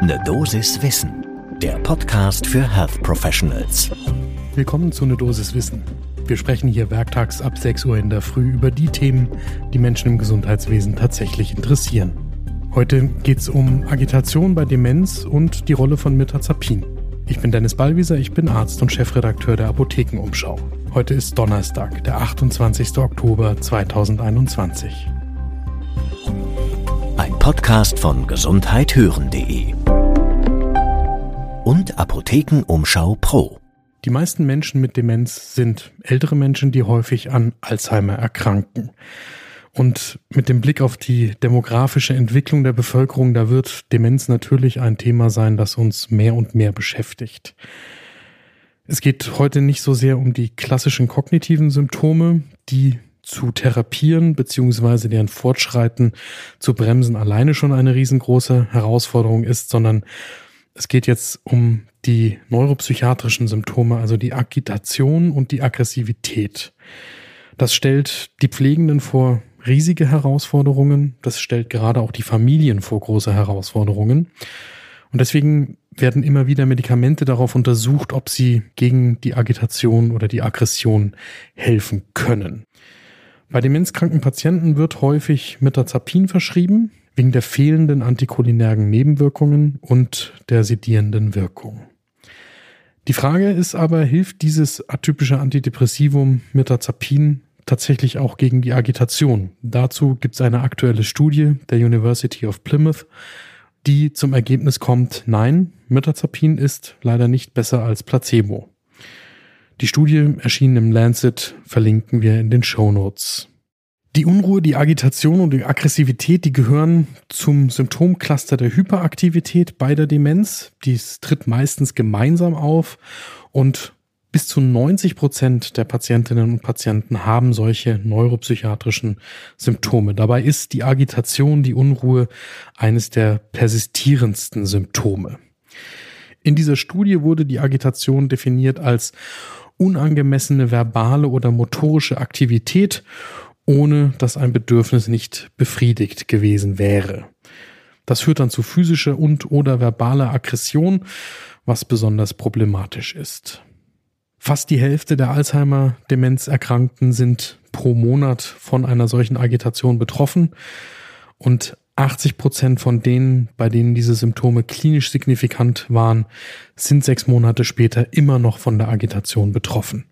Ne Dosis Wissen, der Podcast für Health Professionals. Willkommen zu Ne Dosis Wissen. Wir sprechen hier werktags ab 6 Uhr in der Früh über die Themen, die Menschen im Gesundheitswesen tatsächlich interessieren. Heute geht es um Agitation bei Demenz und die Rolle von Mirtazapin. Ich bin Dennis Ballwieser, ich bin Arzt und Chefredakteur der Apothekenumschau. Heute ist Donnerstag, der 28. Oktober 2021. Podcast von gesundheithören.de und Apothekenumschau Pro. Die meisten Menschen mit Demenz sind ältere Menschen, die häufig an Alzheimer erkranken. Und mit dem Blick auf die demografische Entwicklung der Bevölkerung, da wird Demenz natürlich ein Thema sein, das uns mehr und mehr beschäftigt. Es geht heute nicht so sehr um die klassischen kognitiven Symptome, die zu therapieren beziehungsweise deren Fortschreiten zu bremsen alleine schon eine riesengroße Herausforderung ist, sondern es geht jetzt um die neuropsychiatrischen Symptome, also die Agitation und die Aggressivität. Das stellt die Pflegenden vor riesige Herausforderungen. Das stellt gerade auch die Familien vor große Herausforderungen. Und deswegen werden immer wieder Medikamente darauf untersucht, ob sie gegen die Agitation oder die Aggression helfen können. Bei demenzkranken Patienten wird häufig Metazapin verschrieben, wegen der fehlenden anticholinergen Nebenwirkungen und der sedierenden Wirkung. Die Frage ist aber, hilft dieses atypische Antidepressivum Metazapin tatsächlich auch gegen die Agitation. Dazu gibt es eine aktuelle Studie der University of Plymouth, die zum Ergebnis kommt, nein, Mirtazapin ist leider nicht besser als Placebo. Die Studie erschien im Lancet, verlinken wir in den Show Notes. Die Unruhe, die Agitation und die Aggressivität, die gehören zum Symptomcluster der Hyperaktivität bei der Demenz. Dies tritt meistens gemeinsam auf und bis zu 90 Prozent der Patientinnen und Patienten haben solche neuropsychiatrischen Symptome. Dabei ist die Agitation, die Unruhe eines der persistierendsten Symptome. In dieser Studie wurde die Agitation definiert als unangemessene verbale oder motorische Aktivität, ohne dass ein Bedürfnis nicht befriedigt gewesen wäre. Das führt dann zu physischer und oder verbaler Aggression, was besonders problematisch ist. Fast die Hälfte der Alzheimer-Demenzerkrankten sind pro Monat von einer solchen Agitation betroffen und 80 Prozent von denen, bei denen diese Symptome klinisch signifikant waren, sind sechs Monate später immer noch von der Agitation betroffen.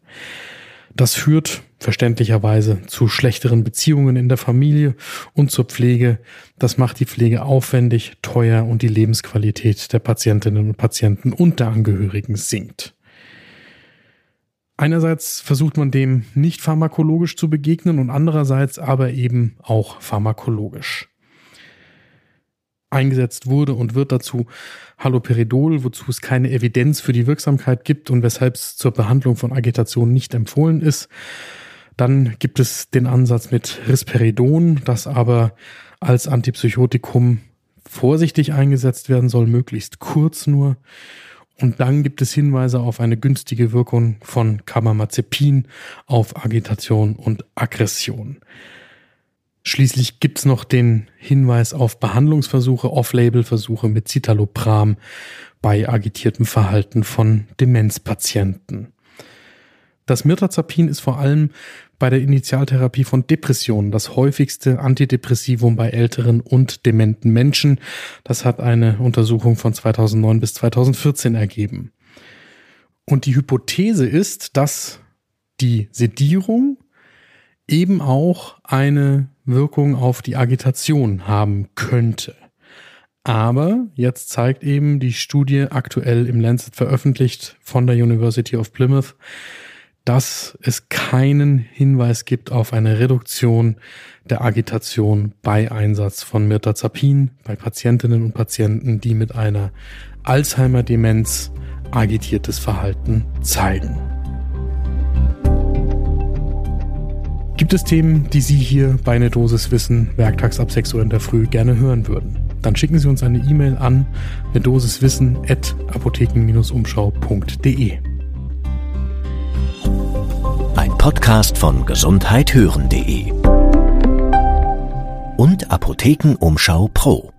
Das führt verständlicherweise zu schlechteren Beziehungen in der Familie und zur Pflege. Das macht die Pflege aufwendig, teuer und die Lebensqualität der Patientinnen und Patienten und der Angehörigen sinkt. Einerseits versucht man dem nicht pharmakologisch zu begegnen und andererseits aber eben auch pharmakologisch. Eingesetzt wurde und wird dazu Haloperidol, wozu es keine Evidenz für die Wirksamkeit gibt und weshalb es zur Behandlung von Agitation nicht empfohlen ist. Dann gibt es den Ansatz mit Risperidon, das aber als Antipsychotikum vorsichtig eingesetzt werden soll, möglichst kurz nur. Und dann gibt es Hinweise auf eine günstige Wirkung von Carbamazepin auf Agitation und Aggression. Schließlich gibt's noch den Hinweis auf Behandlungsversuche, Off-Label-Versuche mit Citalopram bei agitiertem Verhalten von Demenzpatienten. Das Mirtazapin ist vor allem bei der Initialtherapie von Depressionen das häufigste Antidepressivum bei älteren und dementen Menschen. Das hat eine Untersuchung von 2009 bis 2014 ergeben. Und die Hypothese ist, dass die Sedierung eben auch eine Wirkung auf die Agitation haben könnte. Aber jetzt zeigt eben die Studie aktuell im Lancet veröffentlicht von der University of Plymouth, dass es keinen Hinweis gibt auf eine Reduktion der Agitation bei Einsatz von Mirtazapin bei Patientinnen und Patienten, die mit einer Alzheimer-Demenz agitiertes Verhalten zeigen. Gibt es Themen, die Sie hier bei einer Dosis Wissen werktags ab 6 Uhr in der Früh gerne hören würden? Dann schicken Sie uns eine E-Mail an eine Dosiswissen at apotheken-umschau.de. Podcast von gesundheithören.de und Apothekenumschau Pro.